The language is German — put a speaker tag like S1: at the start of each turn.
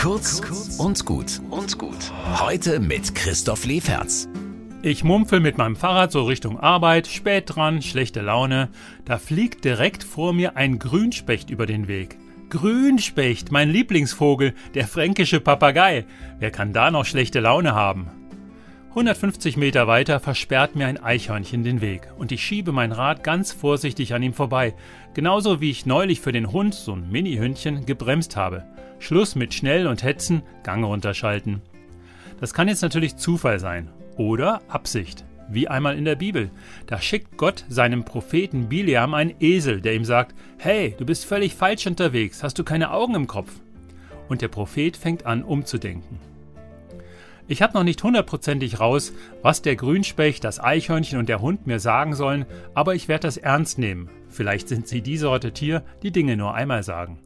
S1: Kurz und gut und gut. Heute mit Christoph Leferz.
S2: Ich mumpfel mit meinem Fahrrad so Richtung Arbeit, spät dran, schlechte Laune. Da fliegt direkt vor mir ein Grünspecht über den Weg. Grünspecht, mein Lieblingsvogel, der fränkische Papagei. Wer kann da noch schlechte Laune haben? 150 Meter weiter versperrt mir ein Eichhörnchen den Weg und ich schiebe mein Rad ganz vorsichtig an ihm vorbei, genauso wie ich neulich für den Hund, so ein Mini-Hündchen, gebremst habe. Schluss mit schnell und hetzen, Gang runterschalten. Das kann jetzt natürlich Zufall sein oder Absicht, wie einmal in der Bibel. Da schickt Gott seinem Propheten Biliam einen Esel, der ihm sagt, hey, du bist völlig falsch unterwegs, hast du keine Augen im Kopf? Und der Prophet fängt an umzudenken. Ich habe noch nicht hundertprozentig raus, was der Grünspecht, das Eichhörnchen und der Hund mir sagen sollen, aber ich werde das ernst nehmen. Vielleicht sind sie die Sorte Tier, die Dinge nur einmal sagen.